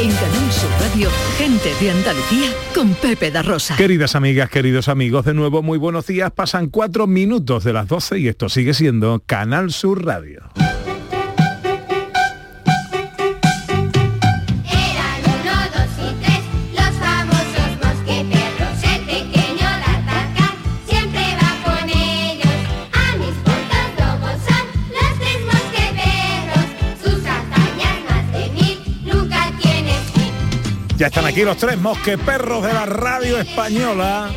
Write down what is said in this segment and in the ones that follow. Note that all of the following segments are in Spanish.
En Canal Sur Radio, gente de Andalucía con Pepe da Rosa. Queridas amigas, queridos amigos, de nuevo muy buenos días. Pasan cuatro minutos de las 12 y esto sigue siendo Canal Sur Radio. Están aquí los tres mosqueperros de la radio española.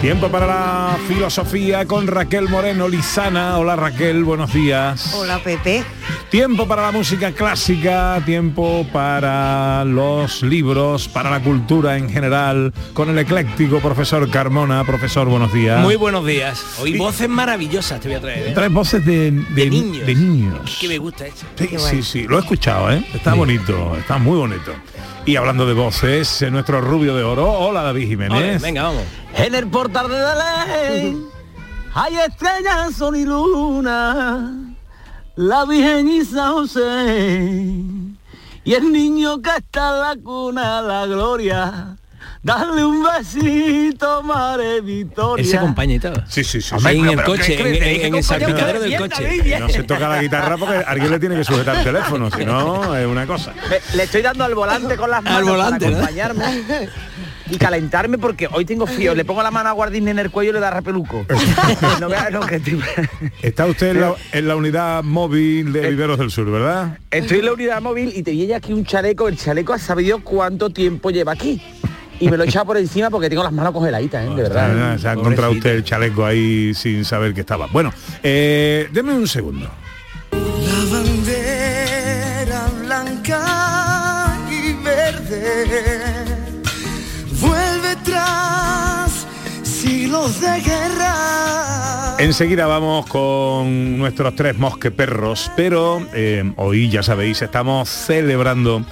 Tiempo para la filosofía con Raquel Moreno Lizana. Hola Raquel, buenos días. Hola Pepe. Tiempo para la música clásica, tiempo para los libros, para la cultura en general, con el ecléctico profesor Carmona. Profesor, buenos días. Muy buenos días. Hoy voces maravillosas te voy a traer. ¿eh? Traes voces de, de, De niños. de niños. Que me gusta esto. Sí, sí, sí, lo he escuchado, ¿eh? Está bonito, está muy bonito. Y hablando de voces, eh, nuestro rubio de oro. Hola David Jiménez. Venga, vamos. En el portal de Belén hay estrellas, sol y luna, la Virgen y San José y el niño que está en la cuna, la gloria. Dale un besito, Madre Victoria. Él se acompaña y todo. Sí, sí, sí. Hombre, sí. en el coche, ¿qué en, en- en el salpicadero del coche. No se toca la guitarra porque alguien le tiene que sujetar el teléfono, si no es una cosa. Le estoy dando al volante con las manos volante, ¿no? para acompañarme y calentarme porque hoy tengo frío. Le pongo la mano a Guardín en el cuello y le da repeluco. no veas lo que estoy... Está usted en la, en la unidad móvil de Viveros del Sur, ¿verdad? Estoy en la unidad móvil y te viene aquí un chaleco. El chaleco ha sabido cuánto tiempo lleva aquí. Y me lo he echado por encima porque tengo las manos congeladitas, ¿eh? de verdad. Ah, Se ha encontrado usted el chaleco ahí sin saber que estaba. Bueno, eh, deme un segundo. De guerra. Enseguida vamos con nuestros tres mosqueperros, pero eh, hoy ya sabéis, estamos celebrando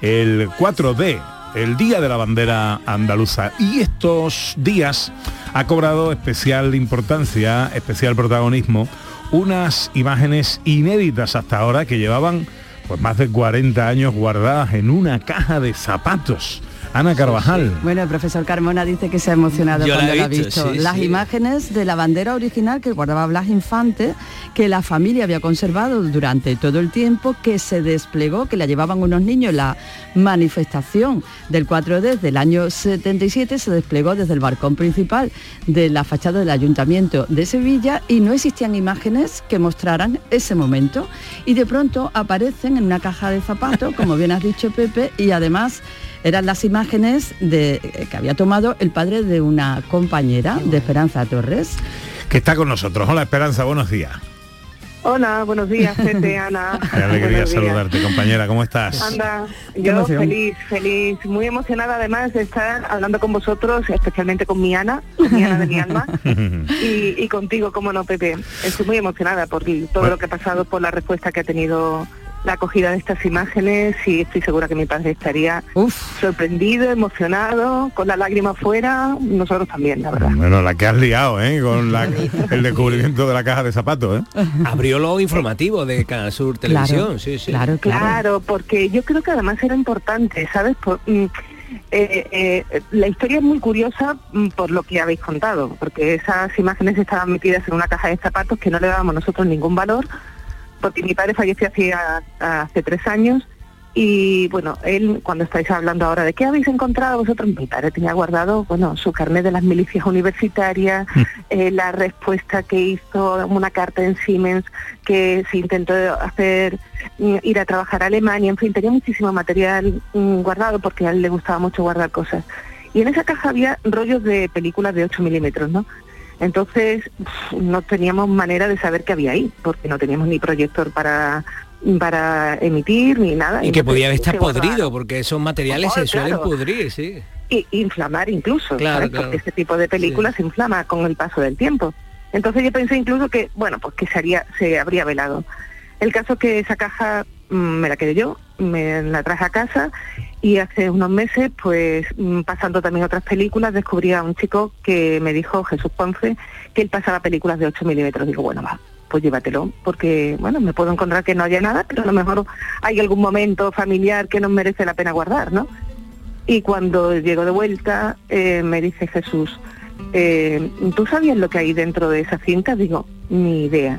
el 4D, el Día de la Bandera Andaluza. Y estos días ha cobrado especial importancia, especial protagonismo, unas imágenes inéditas hasta ahora que llevaban pues más de 40 años guardadas en una caja de zapatos. Ana Carvajal. Bueno, el profesor Carmona dice que se ha emocionado Yo la cuando lo ha visto, visto. sí, Las sí. imágenes de la bandera original que guardaba Blas Infante, que la familia había conservado durante todo el tiempo, que se desplegó, que la llevaban unos niños en la manifestación del 4D del año 77, se desplegó desde el balcón principal de la fachada del Ayuntamiento de Sevilla y no existían imágenes que mostraran ese momento. Y de pronto aparecen en una caja de zapatos, como bien has dicho Pepe, y además eran las imágenes de, eh, que había tomado el padre de una compañera de Esperanza Torres. que está con nosotros. Hola Esperanza, buenos días. Hola, buenos días, Pepe, Ana. Qué alegría saludarte, compañera. ¿Cómo estás? Anda, yo feliz, feliz, muy emocionada además de estar hablando con vosotros, especialmente con mi Ana, con mi Ana de mi alma, y, y contigo, como no, Pepe. Estoy muy emocionada por todo Bueno. lo que ha pasado, por la respuesta que ha tenido la acogida de estas imágenes y estoy segura que mi padre estaría Uf, sorprendido, emocionado, con la lágrima fuera, nosotros también, la verdad. Bueno, la que has liado, ¿eh? Con la- el descubrimiento de la caja de zapatos, ¿eh? Abrió los informativos de Canal Sur Televisión, claro, sí, sí. claro, claro. Claro, porque yo creo que además era importante, ¿sabes? Por- mm, eh, eh, la historia es muy curiosa mm, por lo que habéis contado, porque esas imágenes estaban metidas en una caja de zapatos que no le dábamos nosotros ningún valor, porque mi padre falleció hacía hace tres años y bueno, él cuando estáis hablando ahora de qué habéis encontrado vosotros, mi padre tenía guardado, bueno, su carnet de las milicias universitarias, eh, la respuesta que hizo una carta en Siemens que se intentó hacer mm, ir a trabajar a Alemania, en fin, tenía muchísimo material mm, guardado porque a él le gustaba mucho guardar cosas. Y en esa caja había rollos de películas de 8 milímetros, ¿no? Entonces no teníamos manera de saber qué había ahí, porque no teníamos ni proyector para para emitir ni nada. Y que Entonces, podía estar podrido, porque esos materiales Oh, se suelen pudrir, sí. y inflamar incluso, Claro, ¿sabes? claro. porque este tipo de películas se inflama con el paso del tiempo. Entonces yo pensé incluso que, bueno, pues que se, haría, se habría velado. El caso es que esa caja mm, me la quedé yo, me la traje a casa y hace unos meses, pues mm, pasando también otras películas, descubrí a un chico que me dijo, Jesús Ponce, que él pasaba películas de 8 milímetros. Digo, bueno, va, pues llévatelo, porque bueno, me puedo encontrar que no haya nada, pero a lo mejor hay algún momento familiar que nos merece la pena guardar, ¿no? Y cuando llego de vuelta, eh, me dice Jesús, eh, ¿tú sabías lo que hay dentro de esa cinta? Digo, ni idea.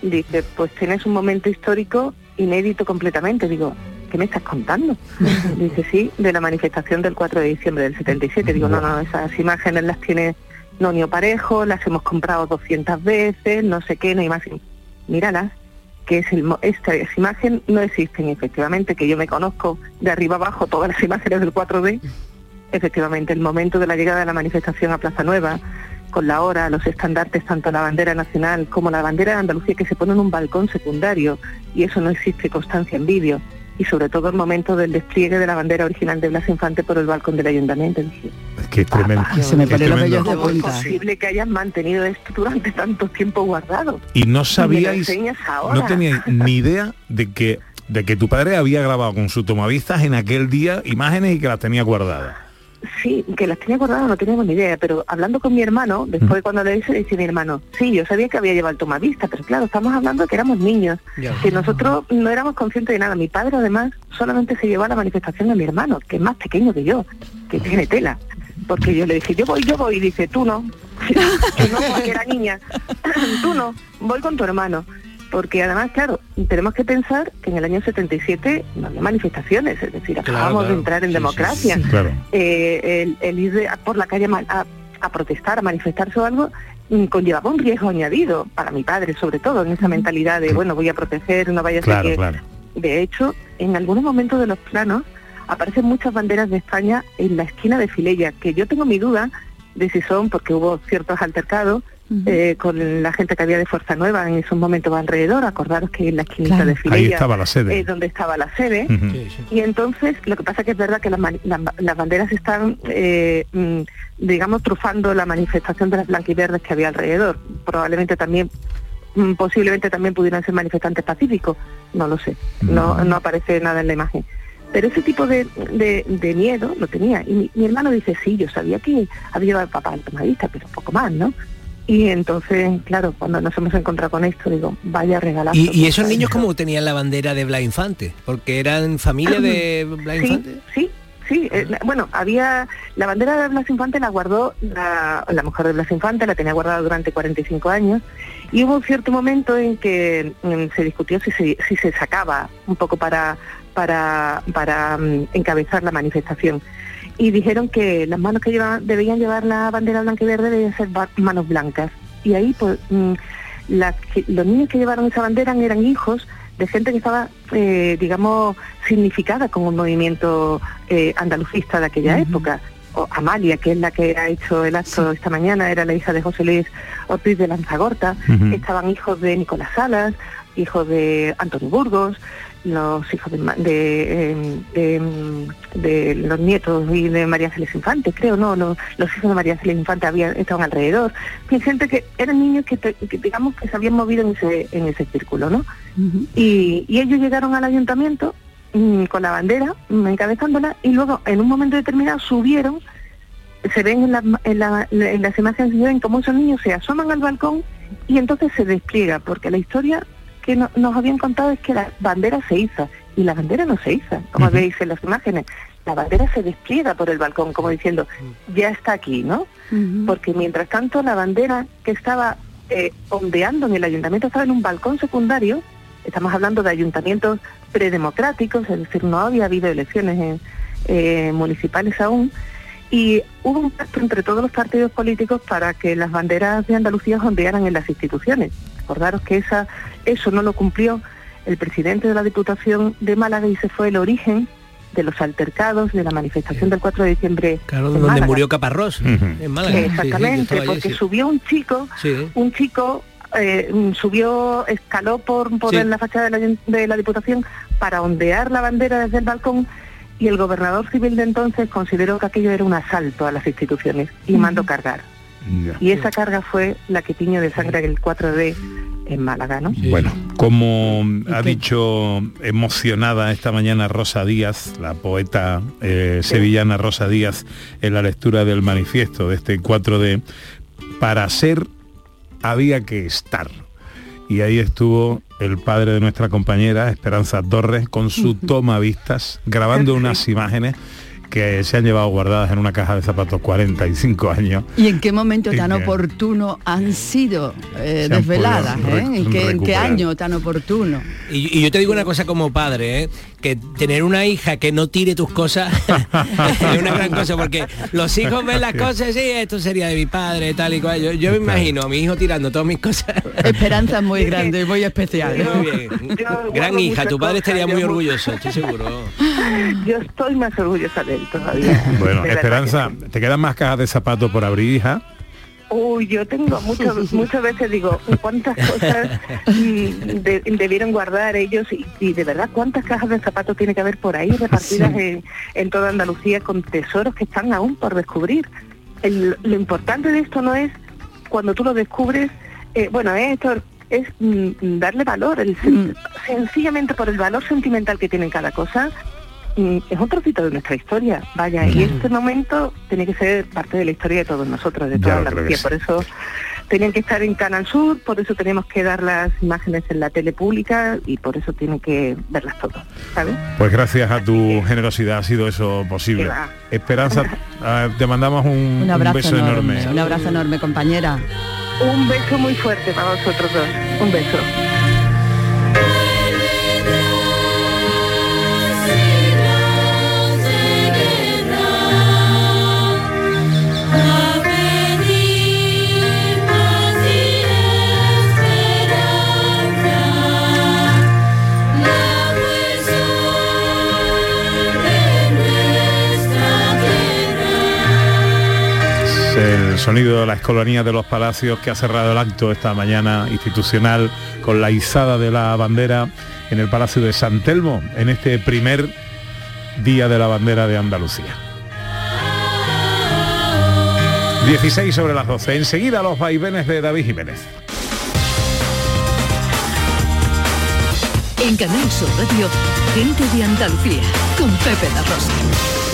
Dice, pues tienes un momento histórico inédito completamente. Digo, ¿qué me estás contando? Dice, sí, de la manifestación del 4 de diciembre del 77. Digo, no, no, esas imágenes las tiene Nonio Parejo, las hemos comprado 200 veces, no sé qué, no hay más. Míralas, que es el, estas imágenes no existen efectivamente, que yo me conozco de arriba abajo todas las imágenes del 4D. Efectivamente, el momento de la llegada de la manifestación a Plaza Nueva, con la hora, los estandartes, tanto la bandera nacional como la bandera de Andalucía, que se pone en un balcón secundario, y eso no existe constancia en vídeo. Y sobre todo el momento del despliegue de la bandera original de Blas Infante por el balcón del ayuntamiento. Dije, Es que es tremendo. Se me es ponen los tremendo. vellos de ¿Cómo es punta. posible que hayas mantenido esto durante tanto tiempo guardado? Y no sabíais, no teníais ni idea de que de que tu padre había grabado con su tomavistas en aquel día imágenes y que las tenía guardadas. Sí, que las tenía guardadas no teníamos ni idea, pero hablando con mi hermano, después cuando le hice, dice mi hermano, sí, yo sabía que había llevado el tomavista, pero claro, estamos hablando de que éramos niños, que nosotros no éramos conscientes de nada. Mi padre además solamente se llevó a la manifestación de mi hermano, que es más pequeño que yo, que tiene tela. Porque yo le dije, yo voy, yo voy, y dice, tú no. Yo no, porque era niña. tú no, voy con tu hermano. Porque además, claro, tenemos que pensar que en el año 77 no había manifestaciones, es decir, acabamos claro. de entrar en Sí, sí, democracia. Claro. Eh, el, el ir por la calle a, a- protestar, a manifestarse o algo, mm, conllevaba un riesgo añadido, para mi padre sobre todo, en esa mentalidad de, bueno, voy a proteger, no vaya a ser que... De hecho, en algunos momentos de los planos aparecen muchas banderas de España en la esquina de Filella, que yo tengo mi duda de si son porque hubo ciertos altercados eh, con la gente que había de Fuerza Nueva en esos momentos alrededor. Acordaros que en la esquinita Claro. de Ahí Filella estaba la sede. es donde estaba la sede. Ujú. Sí, sí. Y entonces, lo que pasa que es verdad que las, mani- las- las banderas están, eh, mm, digamos, trufando la manifestación de las blanquiverdes que había alrededor. Probablemente también, mm, posiblemente también pudieran ser manifestantes pacíficos, no lo sé, no, no aparece nada en la imagen. Pero ese tipo de, de- de miedo lo tenía. Y mi, mi hermano dice, sí, yo sabía que había llevado el papá al tomadista, pero poco más, ¿no? Y entonces, claro, cuando nos hemos encontrado con esto, digo, vaya regalazo. ¿Y, y esos niños cómo tenían la bandera de Blas Infante? Porque eran familia de Blas Sí, Infante. sí, sí. eh, la- bueno, había la bandera de Blas Infante la guardó la, la mujer de Blas Infante, la tenía guardada durante 45 años y hubo un cierto momento en que mm, se discutió si se, si se sacaba un poco para para para mm, encabezar la manifestación y dijeron que las manos que llevaban, debían llevar la bandera blanca y verde debían ser manos blancas y ahí pues mm, las los niños que llevaron esa bandera eran hijos de gente que estaba, eh, digamos, significada con un movimiento eh, andalucista de aquella época. O Amalia, que es la que ha hecho el acto esta mañana, era la hija de José Luis Ortiz de Lanzagorta. Ujú. Estaban hijos de Nicolás Salas, hijos de Antonio Burgos, los hijos de, de, de, mm, de los nietos y de María Ángeles Infante, creo, no, no, los hijos de María Ángeles Infante habían, estaban alrededor. Y gente que eran niños que, digamos que se habían movido en ese, en ese círculo, ¿no? Y, y ellos llegaron al ayuntamiento mm, con la bandera, mm, encabezándola, y luego en un momento determinado subieron, se ven en, la- en la- en las imágenes, se ven como esos niños se asoman al balcón y entonces se despliega, porque la historia que no- nos habían contado es que la bandera se iza, y la bandera no se iza, como Ujú. veis en las imágenes, la bandera se despliega por el balcón, como diciendo, ya está aquí, ¿no? Porque mientras tanto la bandera que estaba eh, ondeando en el ayuntamiento estaba en un balcón secundario, estamos hablando de ayuntamientos predemocráticos, es decir, no había habido elecciones en- eh, municipales aún, y hubo un pacto entre todos los partidos políticos para que las banderas de Andalucía ondearan en las instituciones. Acordaros que esa, eso no lo cumplió el presidente de la Diputación de Málaga y se fue el origen de los altercados de la manifestación del 4 de diciembre Claro, en donde Málaga. murió Caparrós, en Málaga. Sí, sí, yo Exactamente, porque sí. subió un chico, Sí. un chico eh, subió, escaló por, por Sí. en la fachada de la, de la Diputación para ondear la bandera desde el balcón y el gobernador civil de entonces consideró que aquello era un asalto a las instituciones y mandó cargar. Ya. Y esa carga fue la que tiñó de sangre el 4D en Málaga, ¿no? Sí. Bueno, como ha dicho emocionada esta mañana Rosa Díaz, la poeta eh, sevillana Rosa Díaz, en la lectura del manifiesto de este 4D, para ser había que estar. y ahí estuvo el padre de nuestra compañera, Esperanza Torres, con su toma vistas, grabando unas imágenes que se han llevado guardadas en una caja de zapatos 45 años. ¿Y en qué momento tan que- oportuno han sido eh, han desveladas? eh? ¿En, qué, en qué recuperar. año tan oportuno? Y, y yo te digo una cosa como padre, ¿eh? Que tener una hija que no tire tus cosas es una gran cosa, porque los hijos ven las cosas, sí, esto sería de mi padre, tal y cual. Yo, yo me imagino a mi hijo tirando todas mis cosas. Esperanza muy grande y muy especial. Muy bien. Yo Gran hija, tu padre estaría muy orgulloso, estoy seguro. Yo estoy más orgullosa de él todavía. Bueno, Esperanza. ¿te quedan más cajas de zapatos por abrir, hija? Uy, yo tengo muchas muchas veces digo cuántas cosas de- debieron guardar ellos y, y de verdad cuántas cajas de zapatos tiene que haber por ahí repartidas Sí. en, en toda Andalucía con tesoros que están aún por descubrir. El- lo importante de esto no es cuando tú lo descubres, eh, bueno, esto es mm, darle valor, el Mm. sencillamente por el valor sentimental que tiene cada cosa. Es un trocito de nuestra historia, vaya, y este momento tiene que ser parte de la historia de todos nosotros, de toda creo Andalucía. Por eso tenían que estar en Canal Sur, por eso tenemos que dar las imágenes en la tele pública y por eso tienen que verlas todas, ¿sabes? Pues gracias a tu generosidad ha sido eso posible. Esperanza, ah, te mandamos un, Un un abrazo beso enorme. Un abrazo enorme, compañera. Un beso muy fuerte para vosotros dos, un beso. El sonido de la escolanía de los palacios que ha cerrado el acto esta mañana institucional con la izada de la bandera en el Palacio de San Telmo en este primer día de la bandera de Andalucía. 16 sobre las 12. Enseguida los vaivenes de David Jiménez. En Canal Sur Radio, gente de Andalucía, con Pepe La Rosa.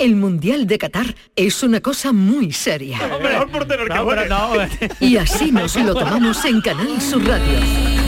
El Mundial de Qatar es una cosa muy seria. Y así nos lo tomamos en Canal Sur Radio.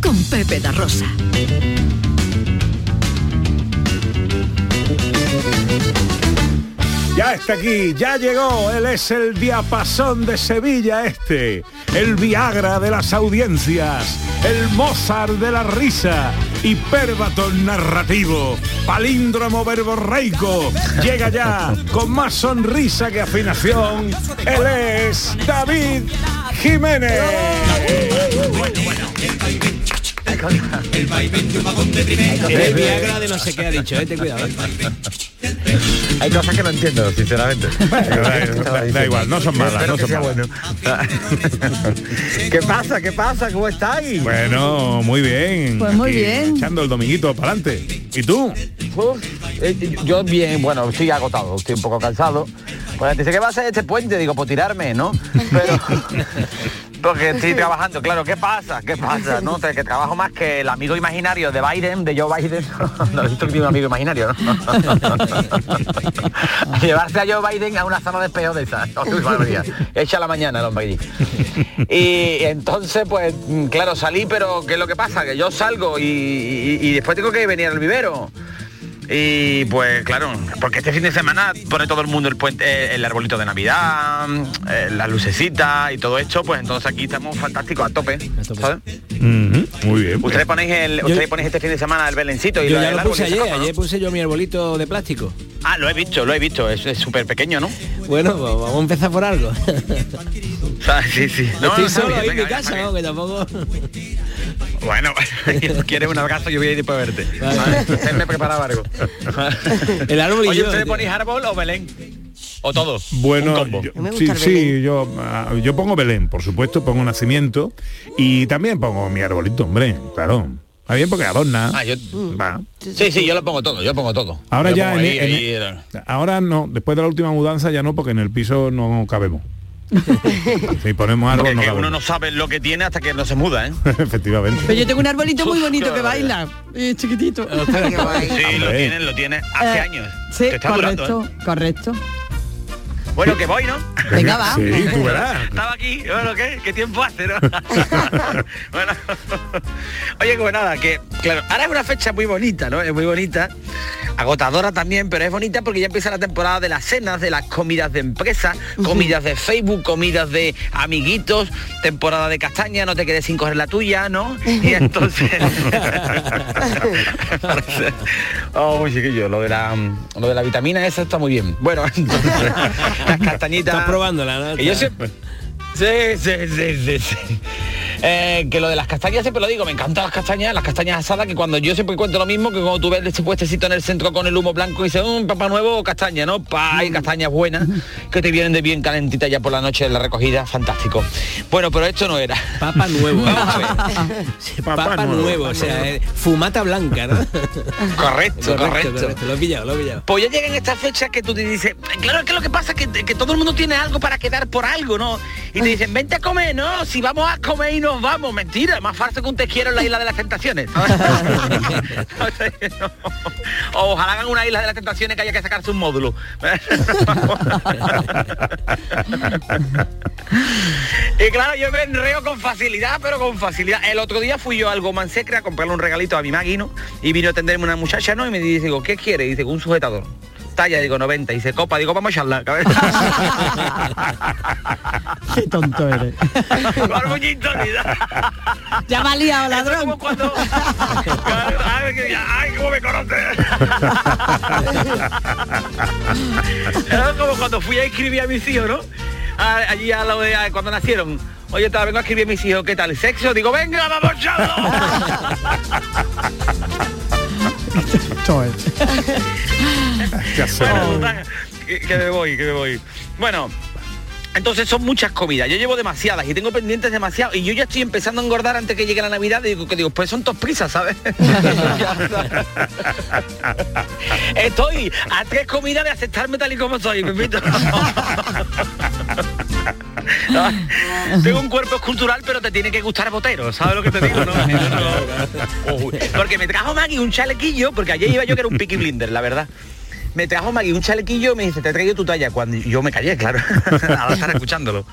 con Pepe da Rosa. Ya está aquí, ya llegó, él es el diapasón de Sevilla este, el Viagra de las audiencias, el Mozart de la risa, hiperbatón narrativo, palíndromo verborreico, llega ya con más sonrisa que afinación, él es David Jiménez. El Viagra de no sé qué ha dicho, eh, ten cuidado. Hay cosas que no entiendo, sinceramente. da, da igual, no son malas, no son malas. bueno. ¿Qué pasa? ¿Qué pasa? ¿Cómo estáis? Bueno, muy bien. Pues muy aquí, bien. Echando el dominguito para adelante. ¿Y tú? Uf, eh, yo bien, bueno, estoy agotado, estoy un poco cansado. Pues dice, ¿qué va a hacer este puente? Digo, pues tirarme, ¿no? Pero... Porque estoy trabajando, claro, ¿qué pasa? ¿Qué pasa? No, que trabajo más que el amigo imaginario de Biden, de Joe Biden. No, tiene un amigo imaginario, ¿no? Llevarse a Joe Biden a una sala de espejo de barbaridad. Echa la mañana el hombre allí. Y entonces, pues, claro, salí, pero ¿qué es lo que pasa? Que yo salgo y, y- y después tengo que venir al vivero. Y pues claro, porque este fin de semana pone todo el mundo el puente, eh, el arbolito de Navidad, eh, las lucecitas y todo esto, pues entonces aquí estamos fantásticos a tope. ¿sabes? Ujú, Muy bien. Ustedes ponéis el, ustedes ponéis este fin de semana el belencito y Yo lo- ya el lo árbol puse ayer, cosa, ¿no? ayer puse yo mi arbolito de plástico. Ah, lo he visto, lo he visto, es súper pequeño, ¿no? Bueno, pues vamos a empezar por algo. O sea, sí, sí. No, Estoy no, está solo bien, ahí en mi venga, casa, venga, ¿no? que tampoco... Bueno, quieres un abrazo, yo voy a ir para verte. Vale. me preparaba algo. El árbol y Oye, yo, ¿ustedes ponéis árbol o Belén? ¿O todo? Bueno, yo- sí, sí, yo, ah, yo pongo Belén, por supuesto, pongo nacimiento y también pongo mi arbolito, hombre, claro. Está bien porque adorna. Ah, yo- Va. Sí, sí, yo lo pongo todo, yo pongo todo. Ahora Yo ya, pongo en- ahí- en- ahí era- ahora no, después de la última mudanza ya no, porque en el piso no cabemos. si ponemos árbol Porque no uno no sabe lo que tiene hasta que no se muda, ¿eh? Efectivamente. Pero yo tengo un arbolito muy bonito que baila, eh, chiquitito. Sí, lo tienen, lo tienen hace Eh, años. Sí, Te está durando, correcto, ¿eh? correcto. Bueno, que voy, ¿no? Venga, va. Sí, tú verás. Estaba aquí, bueno, ¿qué? ¿Qué tiempo hace, no? bueno, oye, como nada, que, claro, ahora es una fecha muy bonita, ¿no? Es muy bonita, agotadora también, pero es bonita porque ya empieza la temporada de las cenas, de las comidas de empresa, comidas de Facebook, comidas de amiguitos, temporada de castaña, no te quedes sin coger la tuya, ¿no? Y entonces... oh, muy chiquillo, lo de la lo de la vitamina esa está muy bien. Bueno, entonces, las castañitas. Estás probándola, ¿no? Que yo siempre... Sí, sí, sí, sí, sí. Eh, que lo de las castañas siempre lo digo, me encantan las castañas, las castañas asadas, que cuando yo siempre cuento lo mismo, que cuando tú ves ese puestecito en el centro con el humo blanco y dices, un papá nuevo castaña, ¿no? Pa, hay castañas buenas, que te vienen de bien calentitas ya por la noche de la recogida, fantástico. Bueno, pero esto no era. Papa nuevo. Papa, nuevo, o sea, eh, fumata blanca, ¿no? Correcto, correcto. Lo he pillado, lo he pillado. Pues ya llegan estas fechas que tú te dices, claro que lo que pasa es que, que todo el mundo tiene algo para quedar por algo, ¿no? Y te dicen, vente a comer, no, si vamos a comer y nos vamos, mentira, más falso que un te quiero en la isla de las tentaciones. o ojalá hagan una isla de las tentaciones que haya que sacarse un módulo. y claro, yo me enreo con facilidad, pero con facilidad. El otro día fui yo al Goman Secre a comprarle un regalito a mi Magui, ¿no? Y vino a atenderme una muchacha, ¿no? Y me dice, digo, ¿qué quiere? Y dice, un sujetador. Talla, digo, 90. Y dice, copa, digo, vamos a echarla. Qué tonto eres. Barbuñito, Ya me ha liado, ladrón. como cuando... ay, cómo me conoces. Era como cuando fui a escribir a mis hijos, ¿no? A- allí a lo de a- cuando nacieron. Oye, te vengo a escribir a mis hijos, ¿qué tal? ¿Sexo? Digo, venga, vamos, chao. Ya sé. Bueno, total, que, que me voy, que me voy. Bueno, entonces son muchas comidas. Yo llevo demasiadas y tengo pendientes demasiado. Y yo ya estoy empezando a engordar antes que llegue la Navidad. Y digo, que digo, pues son tos prisas, ¿sabes? estoy a tres comidas de aceptarme tal y como soy, Pepito. Tengo un cuerpo escultural, pero te tiene que gustar botero, ¿sabes lo que te digo? no? Porque me trajo Maggie un chalequillo, porque ayer iba yo que era un picky blinder, la verdad. Me trajo Maggie un chalequillo y me dice, te he traído tu talla. Cuando yo me callé, claro, al estar escuchándolo.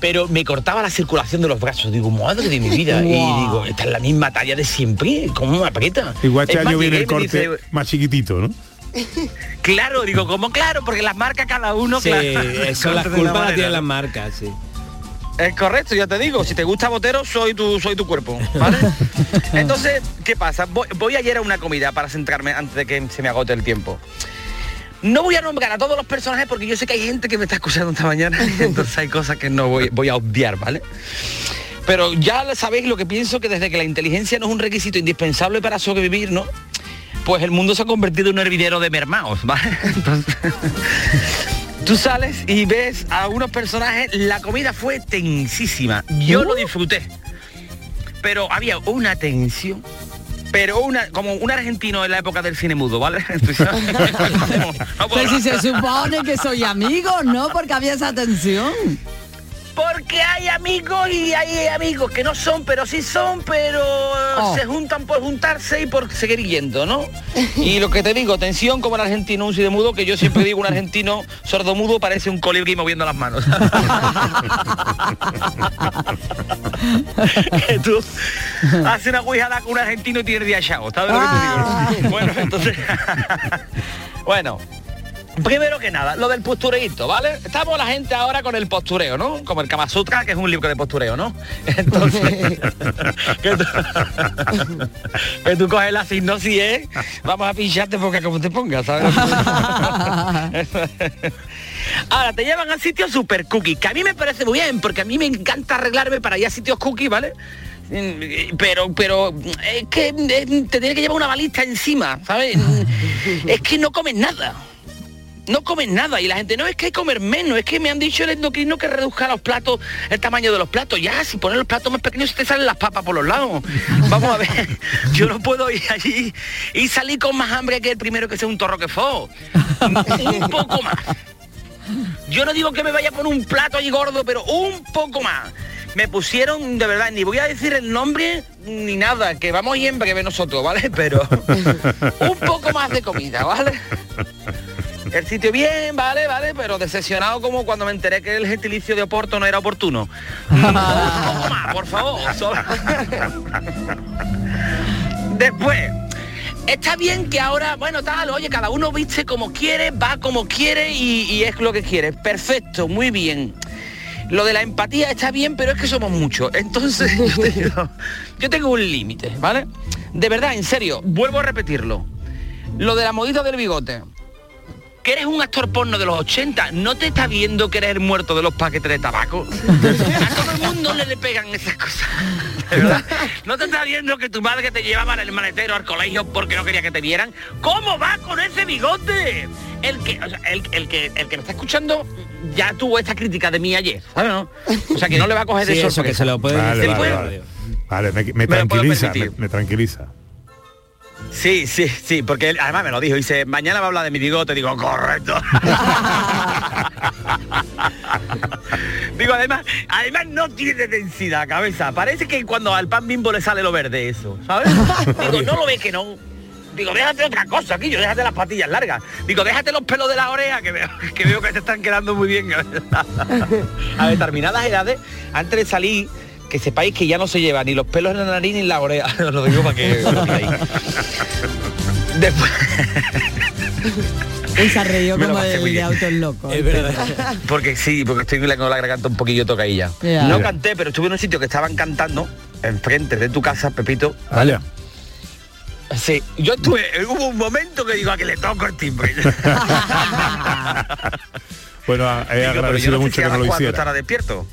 Pero me cortaba la circulación de los brazos. Digo, madre de mi vida. Y digo, esta es la misma talla de siempre. ¿Cómo me aprieta? Igual este año viene el corte dice, más chiquitito, ¿no? claro, digo, ¿cómo claro? Porque las marcas cada uno, Sí, claro. las una culpas las manera, tienen las marcas, sí. Es correcto, ya te digo, si te gusta Botero, soy tu, soy tu cuerpo, ¿vale? Entonces, ¿qué pasa? Voy, voy ayer a una comida para centrarme antes de que se me agote el tiempo. No voy a nombrar a todos los personajes porque yo sé que hay gente que me está escuchando esta mañana, entonces hay cosas que no voy, voy a obviar, ¿vale? Pero ya sabéis lo que pienso que desde que la inteligencia no es un requisito indispensable para sobrevivir, ¿no? Pues el mundo se ha convertido en un hervidero de mermaos, ¿vale? Entonces, Tú sales y ves a unos personajes, la comida fue tensísima. Yo lo disfruté. Pero había una tensión pero una como un argentino en la época del cine mudo, ¿vale? Entonces, Pero si se supone que soy amigos, ¿no? Porque había esa tensión. Porque hay amigos y hay amigos que no son, pero sí son, pero Oh. se juntan por juntarse y por seguir yendo, ¿no? Y lo que te digo, tensión como el argentino un de mudo, que yo siempre digo un argentino sordomudo parece un colibrí moviendo las manos. que tú haces una guijada con un argentino y tienes día chao, ¿sabes lo que te digo? Bueno, entonces... bueno, Primero que nada, lo del postureíto, ¿vale? Estamos la gente ahora con el postureo, ¿no? Como el Kama Sutra, que es un libro de postureo, ¿no? Entonces, que, tú, que tú coges la signosis, ¿eh? Vamos a pincharte porque como te pongas, ¿sabes? Ahora, te llevan a sitios super cookies, que a mí me parece muy bien, porque a mí me encanta arreglarme para ir a sitios cookies, ¿vale? Pero, pero es que eh, te tiene que llevar una balista encima, ¿sabes? Es que no comes nada no comen nada. Y la gente no es que hay que comer menos es que me han dicho el endocrino que reduzca los platos el tamaño de los platos. Ya si pones los platos más pequeños se te salen las papas por los lados. Vamos a ver yo no puedo ir allí y salir con más hambre que el primero que sea un torro que fue un poco más. Yo no digo que me vaya por un plato allí gordo pero un poco más. Me pusieron de verdad ni voy a decir el nombre ni nada que vamos y en breve nosotros vale pero un poco más de comida vale el sitio bien, vale, vale, pero decepcionado como cuando me enteré que el gentilicio de Oporto no era oportuno. Un poco más, por favor. Después, está bien que ahora, bueno, tal, oye, cada uno viste como quiere, va como quiere y, y es lo que quiere. Perfecto, muy bien. Lo de la empatía está bien, pero es que somos muchos. Entonces, yo, te digo, yo tengo un límite, ¿vale? De verdad, en serio, vuelvo a repetirlo. Lo de la modita del bigote que eres un actor porno de los 80, no te está viendo que eres el muerto de los paquetes de tabaco. A todo el mundo le, le pegan esas cosas. No te está viendo que tu madre te llevaba en el maletero al colegio porque no quería que te vieran. ¿Cómo va con ese bigote? El que, o sea, el, el que, el que me está escuchando ya tuvo esta crítica de mí ayer, ¿sabes? no? O sea que no le va a coger de Sí, eso, que se lo puede Vale, decir. vale, Se vale. Vale, me, tranquiliza, me tranquiliza. Sí, sí, sí, porque él además me lo dijo. Dice, mañana va a hablar de mi bigote. Digo, correcto. Digo, además, además no tiene densidad, cabeza. Parece que cuando al pan bimbo le sale lo verde eso, ¿sabes? Digo, no lo ve que no. Digo, déjate otra cosa, aquí, yo déjate las patillas largas. Digo, déjate los pelos de la oreja, que veo que, veo que te están quedando muy bien. A determinadas edades, antes de salir, que sepáis que ya no se lleva ni los pelos en la nariz ni en la oreja. Os lo digo para que lo. Después... Y se como el de autos locos. Es verdad. Porque sí, porque estoy con la garganta un poquillo tocailla. Ya. No canté, pero estuve en un sitio que estaban cantando enfrente de tu casa, Pepito. Vaya. Sí, yo estuve, hubo un momento que digo a que le toco el timbre. Bueno, he Digo, agradecido no mucho que no lo hiciera. estará despierto.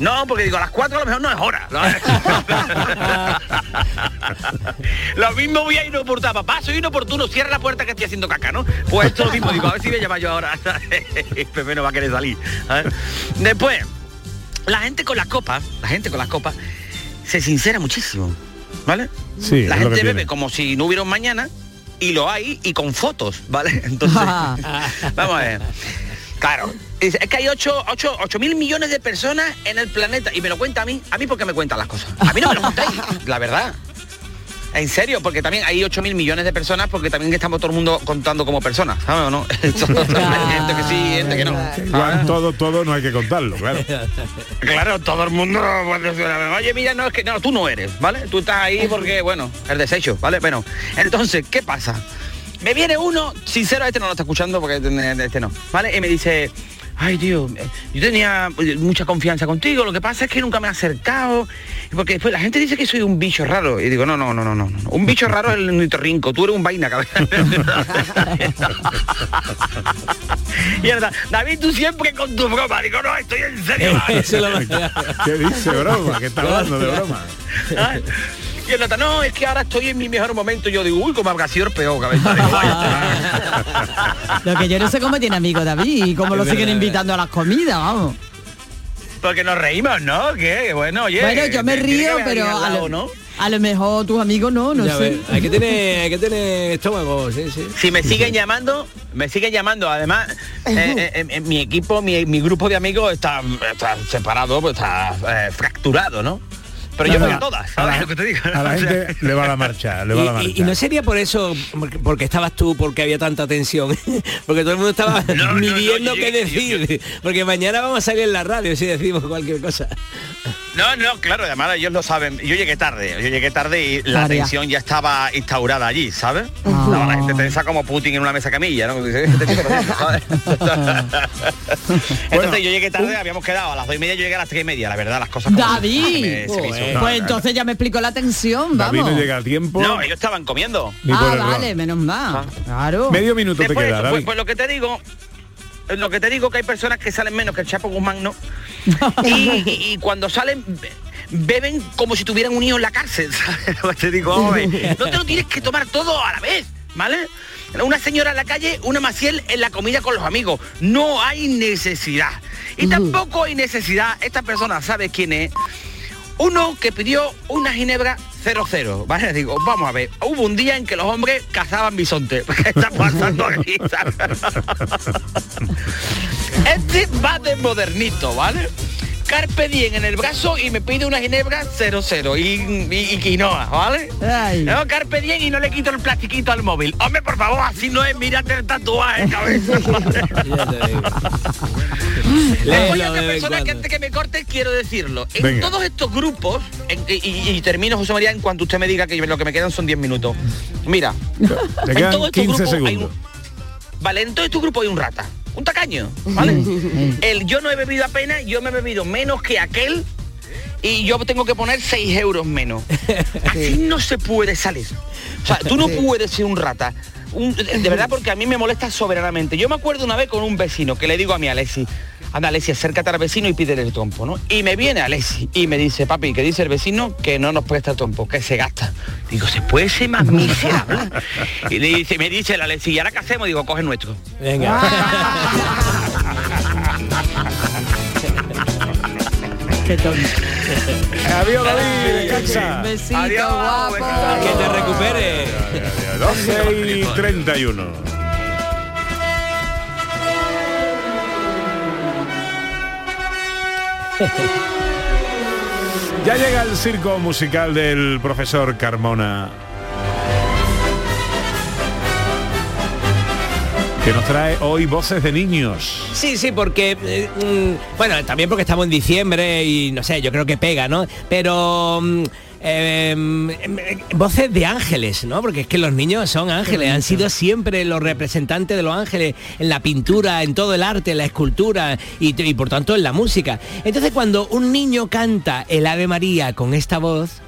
No, porque digo, a las 4 a lo mejor no es hora. lo mismo voy a inoportuno. Papá, soy inoportuno, cierra la puerta que estoy haciendo caca, ¿no? Pues esto lo mismo, digo, a ver si me llama yo ahora. Pepe no va a querer salir. ¿sabes? Después, la gente con las copas, la gente con las copas, se sincera muchísimo. ¿Vale? Sí, la gente bebe tiene. como si no hubiera un mañana y lo hay y con fotos, ¿vale? Entonces, vamos a ver. Claro, es es que hay 8, mil millones de personas en el planeta y me lo cuenta a mí. A mí porque me cuentan las cosas. A mí no me lo contáis, la verdad. En serio, porque también hay 8 mil millones de personas porque también estamos todo el mundo contando como personas, ¿sabes o no? gente que sí, gente que no. Igual todo, todo no hay que contarlo, claro. Claro, todo el mundo decir, oye, mira, no es que no, tú no eres, ¿vale? Tú estás ahí porque, bueno, el desecho, ¿vale? Bueno, entonces, ¿qué pasa? Me viene uno, sincero, este no lo está escuchando porque este este no, ¿vale? Y me dice, ay, tío, eh, yo tenía eh, mucha confianza contigo, lo que pasa es que nunca me he acercado, porque después la gente dice que soy un bicho raro. Y digo, no, no, no, no, no, no. Un bicho raro es el nitorrinco, tú eres un vaina, cabrón. y ahora, David, tú siempre con tu broma. Digo, no, estoy en serio. ¿Qué dice broma? ¿Qué está hablando de broma? Y el otro, no, es que ahora estoy en mi mejor momento. Yo digo, uy, como habrá sido el peor, cabeza. Lo que yo no sé cómo tiene amigo David y cómo lo siguen invitando a las comidas, vamos. Porque nos reímos, ¿no? Que bueno, oye. bueno, yo me río, pero a lo, ¿no? A lo mejor tus amigos no, no Ya sé. ves, hay que tener, hay que tener estómago, sí, sí. Si me siguen llamando, me siguen llamando. Además, eh, eh, eh, mi equipo, mi, mi grupo de amigos está, está separado, pues está eh, fracturado, ¿no? Pero yo voy a todas, a ¿sabes la- lo que te digo? A la O sea, gente le va la marcha, le va la Y, marcha. y- y no sería por eso, porque, estabas tú, porque había tanta tensión, porque todo el mundo estaba no, midiendo qué decir, porque mañana vamos a salir en la radio si decimos cualquier cosa. No, no, claro, además ellos lo saben. Yo llegué tarde, yo llegué tarde y la María. tensión ya estaba instaurada allí, ¿sabes? La gente tensa como Putin en una mesa camilla, ¿no? "Este no tiene", ¿sabes? Entonces yo llegué tarde, habíamos quedado a las dos y media, yo llegué a las tres y media, la verdad, las cosas como. David, Me- se me hizo- pues entonces ya me explicó la tensión, vamos. a tiempo. No, ellos estaban comiendo. ah, vale, menos mal. Claro. Medio minuto te Después, queda, pues, David. pues lo que te digo, lo que te digo que hay personas que salen menos que el Chapo Guzmán, ¿no? Y, y- y cuando salen be- beben como si tuvieran un hijo en la cárcel. te digo, hombre, no te lo tienes que tomar todo a la vez, ¿vale? Una señora en la calle, una maciel en la comida con los amigos. No hay necesidad. Y tampoco hay necesidad, esta persona sabe quién es. Uno que pidió una ginebra 00, ¿vale? Digo, vamos a ver, hubo un día en que los hombres cazaban bisonte. ¿Qué está pasando aquí? este va de modernito, ¿vale? Carpe diem en el brazo y me pide una ginebra 00 y, y, y quinoa, ¿vale? No, carpe diem y no le quito el plastiquito al móvil. Hombre, por favor, así no es, mírate el tatuaje, cabeza. Vez en persona que antes que me corte quiero decirlo. En Venga. todos estos grupos, en- y, y- y termino José María en cuanto usted me diga que lo que me quedan son 10 minutos. Mira, en todos estos 15 grupos hay segundos. un- Vale, en todo estos grupos hay un rata, un tacaño, ¿vale? El yo no he bebido apenas, yo me he bebido menos que aquel y yo tengo que poner 6 euros menos. Así no se puede salir. O sea, tú no puedes ser un rata. Un- de verdad, porque a mí me molesta soberanamente. Yo me acuerdo una vez con un vecino que le digo a mi Alessi, anda Alessi, acércate al vecino y pídele el trompo, ¿no? Y me viene Alessi y me dice, papi, que dice el vecino que no nos presta el trompo, que se gasta. Digo, ¿se puede ser más miserable? Y le dice, me dice el Alessi, ¿y ahora qué hacemos? Digo, coge nuestro. Venga. Qué tonto. Adiós, David. Besito, Adiós, guapo. Que te recupere. 12 y 31. Ya llega el circo musical del profesor Carmona. Que nos trae hoy voces de niños. Sí, sí, porque eh, mm, bueno, también porque estamos en diciembre y no sé, yo creo que pega, ¿no? Pero mm, eh, voces de ángeles, ¿no? Porque es que los niños son ángeles, han sido siempre los representantes de los ángeles en la pintura, en todo el arte, en la escultura y, y por tanto en la música. Entonces cuando un niño canta el Ave María con esta voz,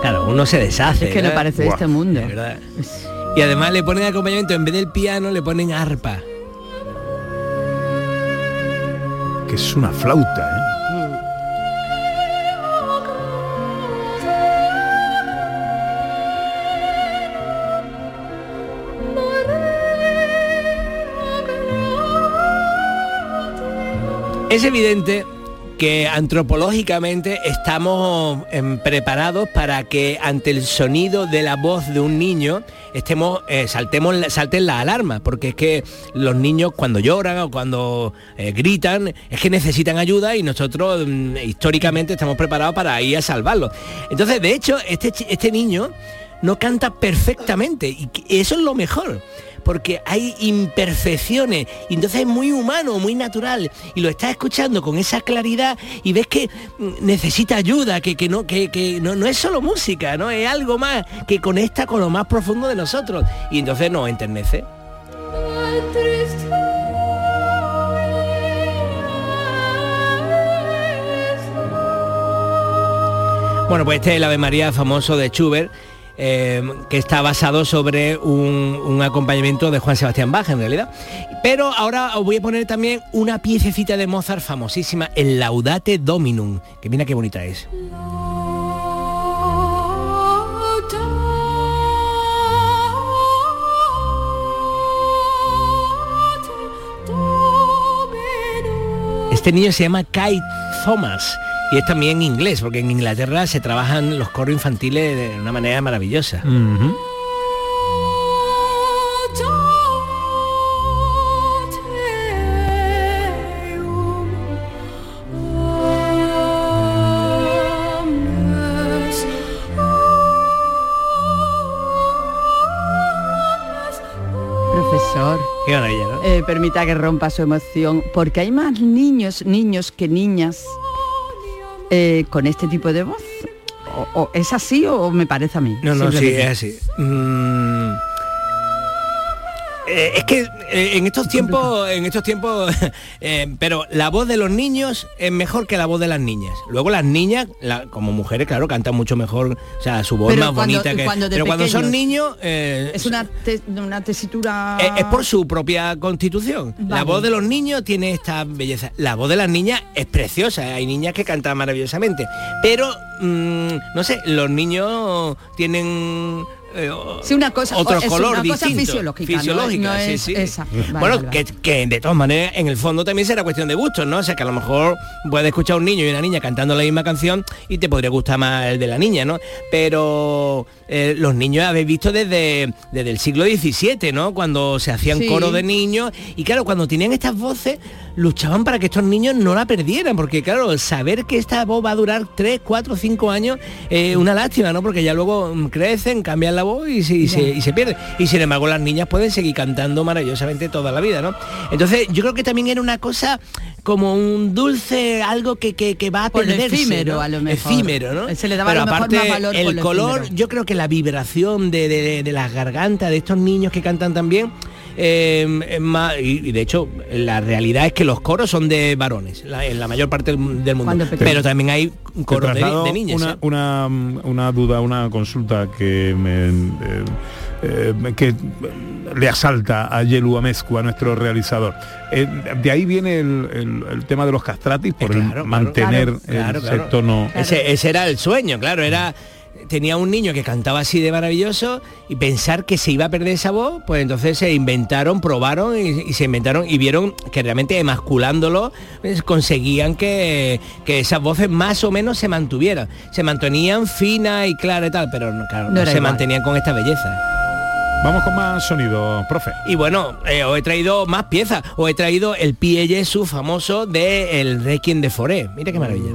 Claro, uno se deshace. Es que no ¿verdad? parece de este mundo. Verdad. Y además le ponen acompañamiento, en vez del piano, le ponen arpa. Que es una flauta, ¿eh? Es evidente que antropológicamente estamos em, preparados para que ante el sonido de la voz de un niño estemos eh, saltemos salten las alarmas porque es que los niños cuando lloran o cuando eh, gritan es que necesitan ayuda y nosotros mm, históricamente estamos preparados para ir a salvarlos entonces de hecho este este niño no canta perfectamente y eso es lo mejor porque hay imperfecciones. Y entonces es muy humano, muy natural. Y lo estás escuchando con esa claridad y ves que mm, necesita ayuda, que, que no, que, que no, no es solo música, no es algo más que conecta con lo más profundo de nosotros. Y entonces nos enternece. Bueno, pues este es el Ave María famoso de Schubert, Em, que está basado sobre un, un, acompañamiento de Juan Sebastián Bach en realidad. Pero ahora os voy a poner también una piececita de Mozart famosísima, el Laudate Dominum, que mira qué bonita es. Este niño se llama Kai Thomas y es también inglés, porque en Inglaterra se trabajan los coros infantiles de una manera maravillosa. Ujú. Profesor, Qué maravilla, ¿no? eh, permita que rompa su emoción, porque hay más niños, niños que niñas eh, con este tipo de voz. O, o ¿Es así o me parece a mí? No, no, sí, es así. Mm. Eh, es que eh, en estos tiempos, en estos tiempos, eh, pero la voz de los niños es mejor que la voz de las niñas. Luego las niñas, la- como mujeres, claro, cantan mucho mejor, o sea, su voz Pero más cuando- bonita que. cuando pero cuando son niños, Es una, te- una tesitura... es, es por su propia constitución. La voz de los niños tiene esta belleza. La voz de las niñas es preciosa. Hay niñas que cantan maravillosamente. Pero, mm, no sé, los niños tienen... eh, Sí, una cosa- otro es color una cosa distinto, fisiológica, ¿no? fisiológica, No sí, es sí. esa. Vale, bueno, vale, que, que de todas maneras en el fondo también será cuestión de gustos, ¿no? O sea que a lo mejor puedes escuchar a un niño y una niña cantando la misma canción y te podría gustar más el de la niña, ¿no? Pero eh, los niños habéis visto desde, desde el siglo XVII, ¿no? Cuando se hacían Sí. coros de niños y claro, cuando tenían estas voces luchaban para que estos niños no la perdieran, porque claro, saber que esta voz va a durar 3, 4, 5 años es una lástima, ¿no? Porque ya luego mm, crecen, cambian la voz y se, y se, y se. Y sin embargo las niñas pueden seguir cantando maravillosamente toda la vida, ¿no? Entonces yo creo que también era una cosa como un dulce, algo que, que, que va a Por lo perderse. efímero, ¿no? a lo mejor. Efímero, ¿no? Se le daba Pero a lo mejor aparte más valor por el lo color, efímero. yo creo que la vibración de, de- de las gargantas de estos niños que cantan también eh, es más- y, y de hecho la realidad es que los coros son de varones la- en la mayor parte del, mundo pero también hay coros de, de niñas Una, ¿eh? una, una duda, una consulta que me, eh, eh, que le asalta a Yelu Amezcu, a nuestro realizador. Eh, de ahí viene el, el- el tema de los castratis por el mantener Claro, ese claro. tono. Ese, ese era el sueño, claro, era tenía un niño que cantaba así de maravilloso y pensar que se iba a perder esa voz, pues entonces se inventaron, probaron y, y se inventaron y vieron que realmente emasculándolo pues, conseguían que, que esas voces más o menos se mantuvieran. Se mantenían finas y claras y tal, pero no, claro, No se igual. mantenían con esta belleza. Vamos con más sonido, profe. Y bueno, eh, os he traído más piezas. Os he traído el Pie Jesu famoso de el Requiem de Foré. Mira qué maravilla.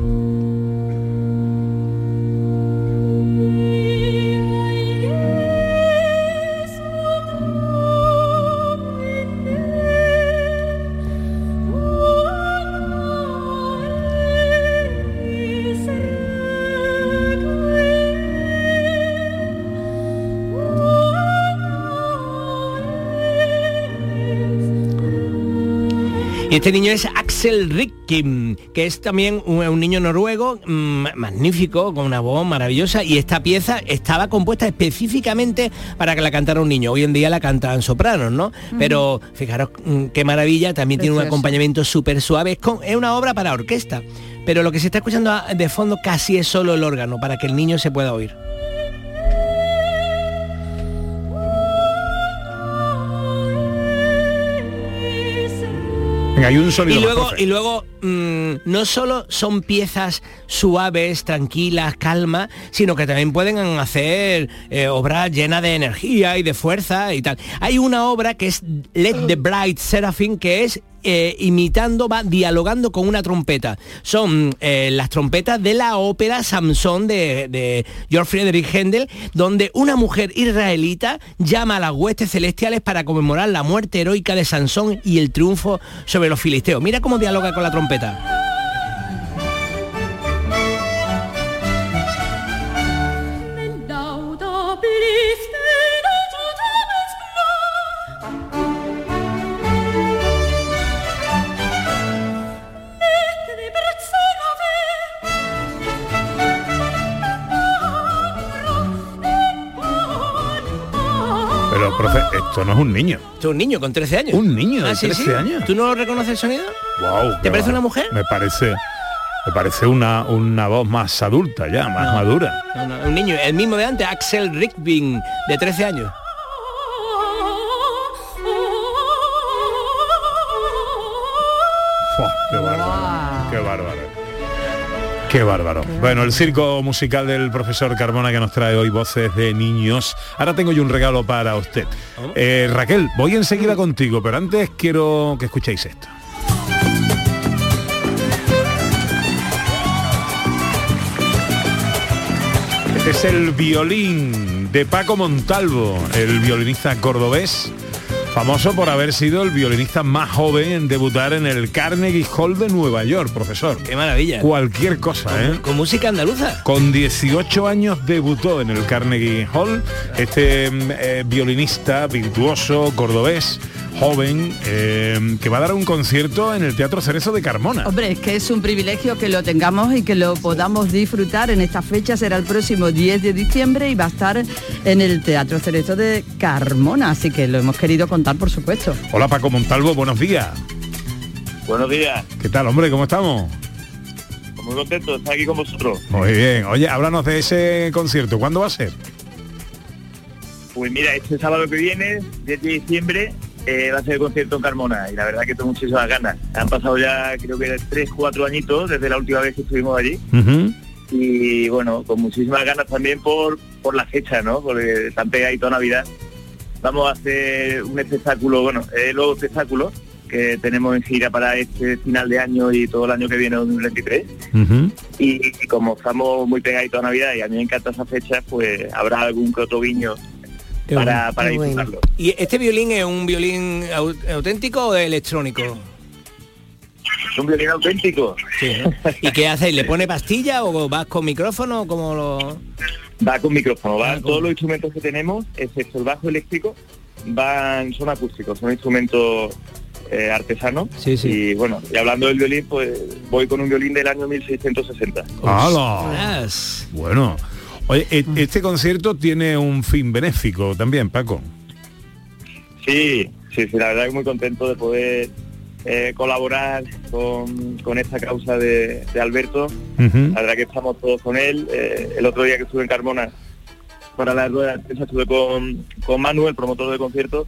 Y este niño es Axel Rickim, que es también un, un niño noruego mm, magnífico, con una voz maravillosa. Y esta pieza estaba compuesta específicamente para que la cantara un niño. Hoy en día la cantan sopranos, ¿no? Pero fijaros mm, qué maravilla, también tiene un acompañamiento súper suave. Es, con- es una obra para orquesta. Pero lo que se está escuchando de fondo casi es solo el órgano, para que el niño se pueda oír. Venga, hay un sonido y luego y luego mm, no solo son piezas suaves tranquilas calmas sino que también pueden hacer eh, obras llenas de energía y de fuerza y tal. Hay una obra que es Let the Bright Seraphim que es eh, imitando, va dialogando con una trompeta. Son eh, las trompetas de la ópera Samson de, de George Friedrich Händel, donde una mujer israelita llama a las huestes celestiales para conmemorar la muerte heroica de Sansón y el triunfo sobre los filisteos. Mira cómo dialoga con la trompeta. Profe, esto no es un niño. Esto es un niño con 13 años. Un niño de Ah, sí, 13 sí. años. ¿Tú no reconoces el sonido? Wow, ¿Te parece una mujer? Me parece, me parece una, una voz más adulta ya, más madura. No, no, un niño, el mismo de antes, Axel Rickbing, de 13 años. Qué bárbaro. Qué bárbaro. Qué bárbaro. Bueno, el circo musical del profesor Carmona que nos trae hoy voces de niños. Ahora tengo yo un regalo para usted. Eh, Raquel, voy enseguida contigo, pero antes quiero que escuchéis esto. Este es el violín de Paco Montalvo, el violinista cordobés, famoso por haber sido el violinista más joven en debutar en el Carnegie Hall de Nueva York, profesor. Qué maravilla. Cualquier cosa, ¿eh? Con música andaluza. Con 18 años debutó en el Carnegie Hall este mm, eh, violinista virtuoso cordobés joven eh, que va a dar un concierto en el Teatro Cerezo de Carmona. Hombre, es que es un privilegio que lo tengamos y que lo podamos disfrutar en esta fecha. Será el próximo 10 de diciembre y va a estar en el Teatro Cerezo de Carmona. Así que lo hemos querido contar, por supuesto. Hola Paco Montalvo, buenos días. Buenos días, ¿Qué tal, hombre? ¿Cómo estamos? muy contento de estar aquí con vosotros. Muy bien. Oye, háblanos de ese concierto. ¿Cuándo va a ser? Pues mira, este sábado que viene, 10 de diciembre, eh, va a ser el concierto en Carmona y la verdad que tengo muchísimas ganas. Han pasado ya creo que 3, 4 añitos desde la última vez que estuvimos allí y bueno, con muchísimas ganas también por, por la fecha, ¿no? Porque están pegadito a Navidad. Vamos a hacer un espectáculo, bueno, es el nuevo espectáculo que tenemos en gira para este final de año y todo el año que viene, 2023. Y, y como estamos muy pegaditos a Navidad y a mí me encanta esa fecha, pues habrá algún que otro guiño para, bueno. para bueno. disfrutarlo. ¿Y este violín es un violín au- auténtico o electrónico? Es un violín auténtico. Sí, ¿no? ¿Y qué hacéis? ¿Le pone pastilla o vas con micrófono o cómo lo...? Va con micrófono, Ah, va todos los instrumentos que tenemos, excepto el bajo eléctrico, van, son acústicos, son instrumentos eh, artesanos. Y bueno, y hablando del violín, pues voy con un violín del año 1660. ¡Hala! Bueno. Oye, e- este concierto tiene un fin benéfico también, Paco. Sí, sí, sí, la verdad que muy contento de poder eh, colaborar con, con esta causa de, de Alberto. La verdad que estamos todos con él. Eh, el otro día que estuve en Carmona para la rueda de estuve con, con Manu, el promotor del concierto,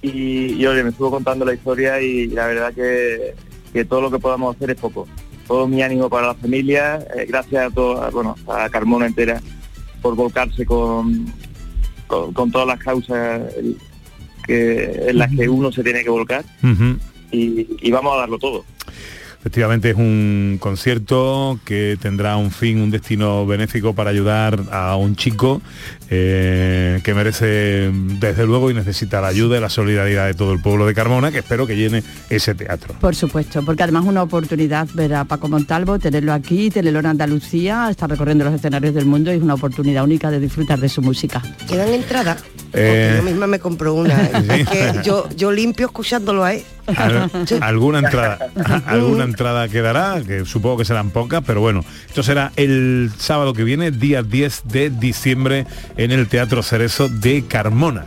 y, y, oye, me estuvo contando la historia y, la verdad que, que todo lo que podamos hacer es poco. Todo mi ánimo para la familia, eh, gracias a toda, bueno, a Carmona entera por volcarse con, con, con todas las causas que, en las que uno se tiene que volcar. Y vamos a darlo todo. Efectivamente es un concierto que tendrá un fin, un destino benéfico para ayudar a un chico eh, que merece desde luego y necesita la ayuda y la solidaridad de todo el pueblo de Carmona, que espero que llene ese teatro. Por supuesto, porque además es una oportunidad ver a Paco Montalvo, tenerlo aquí, tenerlo en Andalucía, estar recorriendo los escenarios del mundo y es una oportunidad única de disfrutar de su música. ¿Quedan entradas? Eh, Porque yo misma me compro una. ¿eh? Sí. Es que yo, yo limpio escuchándolo a él. Al- alguna entrada alguna entrada quedará que supongo que serán pocas pero bueno esto será el sábado que viene día 10 de diciembre en el Teatro Cerezo de Carmona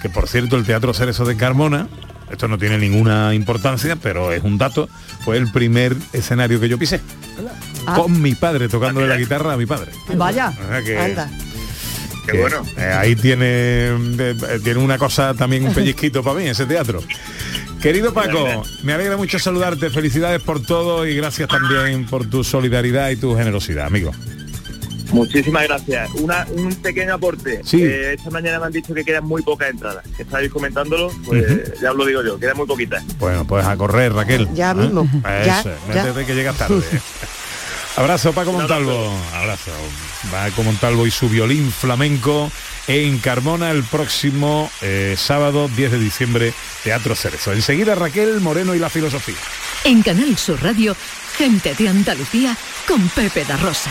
que por cierto el Teatro Cerezo de Carmona esto no tiene ninguna importancia pero es un dato fue el primer escenario que yo pisé Ah. con mi padre tocándole la guitarra a mi padre Vaya, O sea que- Anda. Qué bueno. ahí tiene, eh, tiene una cosa también un pellizquito para mí, ese teatro. Querido Paco, me alegra mucho saludarte, felicidades por todo y gracias también por tu solidaridad y tu generosidad, amigo. Muchísimas gracias. Una, un pequeño aporte. Sí. Eh, esta mañana me han dicho que quedan muy pocas entradas. Estáis comentándolo, pues ya os lo digo yo, quedan muy poquitas. Bueno, pues a correr, Raquel. Ya ¿Eh? mismo. Ya, Eso, ya. métete que llegas tarde. Abrazo Paco Montalvo. Abrazo. Paco Montalvo y su violín flamenco en Carmona el próximo eh, sábado 10 de diciembre, Teatro Cerezo. Enseguida Raquel Moreno y la filosofía. En Canal Sur Radio, gente de Andalucía con Pepe da Rosa.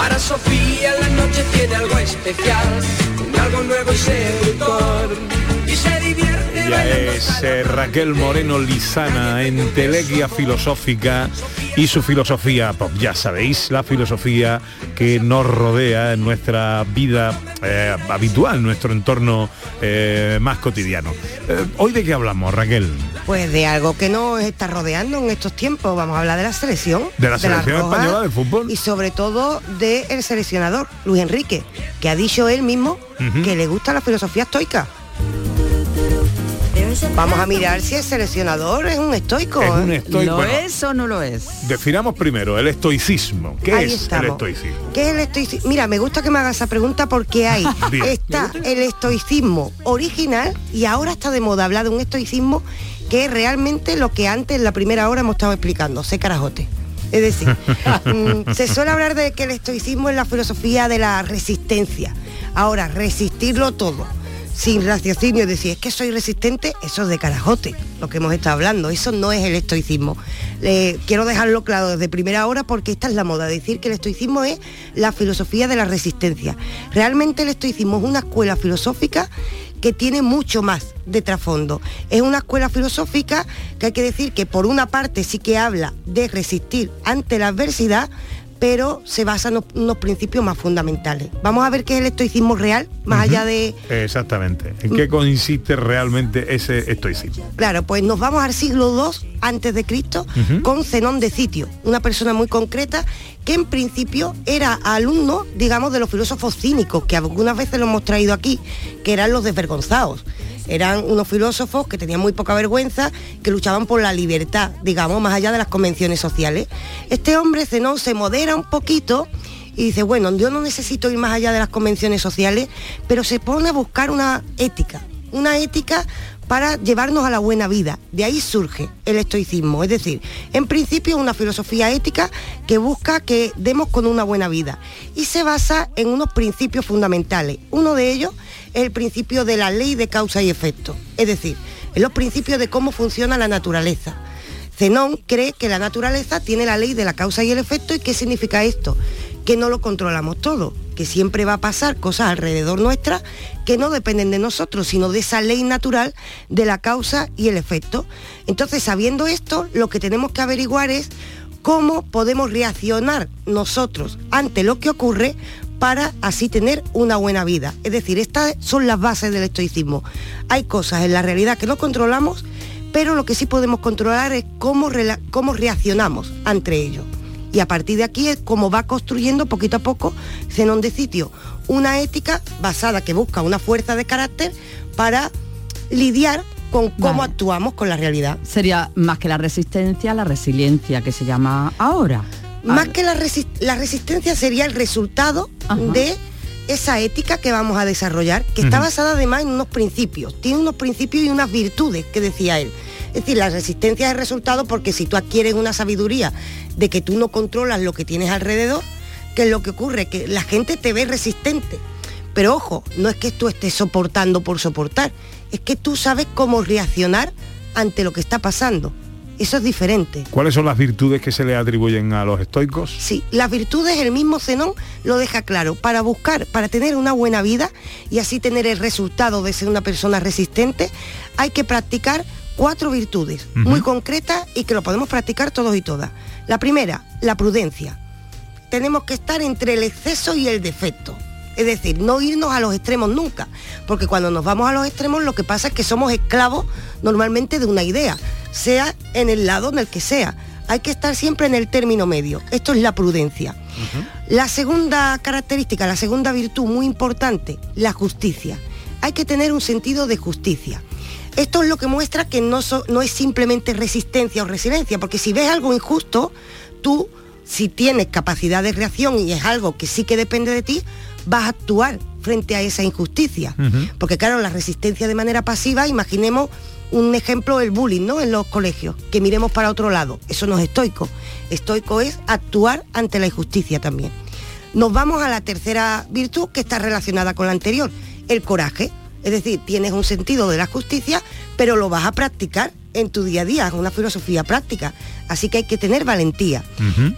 Para Sofía la noche tiene algo especial, un algo nuevo y seductor. Ella es eh, Raquel Moreno Lizana, entelequia filosófica y su filosofía pop. Ya sabéis, la filosofía que nos rodea en nuestra vida eh, habitual, nuestro entorno eh, más cotidiano. Eh, ¿Hoy de qué hablamos, Raquel? Pues de algo que nos está rodeando en estos tiempos. Vamos a hablar de la selección. De la selección Roja española de fútbol. Y sobre todo del seleccionador, Luis Enrique, que ha dicho él mismo que le gusta la filosofía estoica. Vamos a mirar si el seleccionador es un estoico. Es un estoico. ¿Lo Bueno, es o no lo es? Definamos primero el estoicismo. ¿Qué Ahí es estamos. el estoicismo? ¿Qué es el estoicismo? Mira, me gusta que me haga esa pregunta porque hay Bien. está el estoicismo original y ahora está de moda hablar de un estoicismo que es realmente lo que antes en la primera hora hemos estado explicando, sé carajote. Es decir, mm, se suele hablar de que el estoicismo es la filosofía de la resistencia. Ahora, resistirlo todo, sin raciocinio, decir, es que soy resistente, eso es de carajote, lo que hemos estado hablando, eso no es el estoicismo. Quiero dejarlo claro desde primera hora porque esta es la moda, decir que el estoicismo es la filosofía de la resistencia. Realmente el estoicismo es una escuela filosófica que tiene mucho más de trasfondo. Es una escuela filosófica que hay que decir que por una parte sí que habla de resistir ante la adversidad, pero se basa en unos- principios más fundamentales. Vamos a ver qué es el estoicismo real, más allá de... Exactamente. ¿En qué consiste realmente ese estoicismo? Claro, pues nos vamos al siglo II antes de Cristo con Zenón de Sitio, una persona muy concreta que en principio era alumno, digamos, de los filósofos cínicos, que algunas veces lo hemos traído aquí, que eran los desvergonzados. Eran unos filósofos que tenían muy poca vergüenza, que luchaban por la libertad, digamos, más allá de las convenciones sociales. Este hombre, Zenón, se modera un poquito y dice, bueno, yo no necesito ir más allá de las convenciones sociales, pero se pone a buscar una ética, una ética para llevarnos a la buena vida. De ahí surge el estoicismo, es decir, en principio una filosofía ética que busca que demos con una buena vida y se basa en unos principios fundamentales. Uno de ellos es el principio de la ley de causa y efecto, es decir, en los principios de cómo funciona la naturaleza. Zenón cree que la naturaleza tiene la ley de la causa y el efecto y qué significa esto, que no lo controlamos todo, que siempre va a pasar cosas alrededor nuestra que no dependen de nosotros, sino de esa ley natural de la causa y el efecto. Entonces, sabiendo esto, lo que tenemos que averiguar es cómo podemos reaccionar nosotros ante lo que ocurre para así tener una buena vida. Es decir, estas son las bases del estoicismo. Hay cosas en la realidad que no controlamos, pero lo que sí podemos controlar es cómo, cómo reaccionamos ante ello. Y a partir de aquí es cómo va construyendo poquito a poco Zenón de Sitio una ética basada que busca una fuerza de carácter para lidiar con cómo Vale. actuamos con la realidad. Sería más que la resistencia, la resiliencia que se llama ahora. Más que la, la resistencia sería el resultado de esa ética que vamos a desarrollar, que está basada además en unos principios, tiene unos principios y unas virtudes que decía él. Es decir, la resistencia es el resultado porque si tú adquieres una sabiduría de que tú no controlas lo que tienes alrededor, ¿qué es lo que ocurre? Que la gente te ve resistente. Pero ojo, no es que tú estés soportando por soportar, es que tú sabes cómo reaccionar ante lo que está pasando. Eso es diferente. ¿Cuáles son las virtudes que se le atribuyen a los estoicos? Sí, las virtudes el mismo Zenón lo deja claro. Para buscar, para tener una buena vida y así tener el resultado de ser una persona resistente, hay que practicar cuatro virtudes muy concretas y que lo podemos practicar todos y todas. La primera, la prudencia. Tenemos que estar entre el exceso y el defecto. Es decir, no irnos a los extremos nunca, porque cuando nos vamos a los extremos lo que pasa es que somos esclavos normalmente de una idea, sea en el lado en el que sea. Hay que estar siempre en el término medio. Esto es la prudencia. La segunda característica, la segunda virtud muy importante, la justicia. Hay que tener un sentido de justicia. Esto es lo que muestra que no, so- no es simplemente resistencia o resiliencia, porque si ves algo injusto, tú, si tienes capacidad de reacción y es algo que sí que depende de ti, vas a actuar frente a esa injusticia. Porque claro, la resistencia de manera pasiva, imaginemos un ejemplo, el bullying, ¿no? En los colegios, que miremos para otro lado. Eso no es estoico. Estoico es actuar ante la injusticia también. Nos vamos a la tercera virtud que está relacionada con la anterior, el coraje. Es decir, tienes un sentido de la justicia, pero lo vas a practicar en tu día a día, es una filosofía práctica. Así que hay que tener valentía.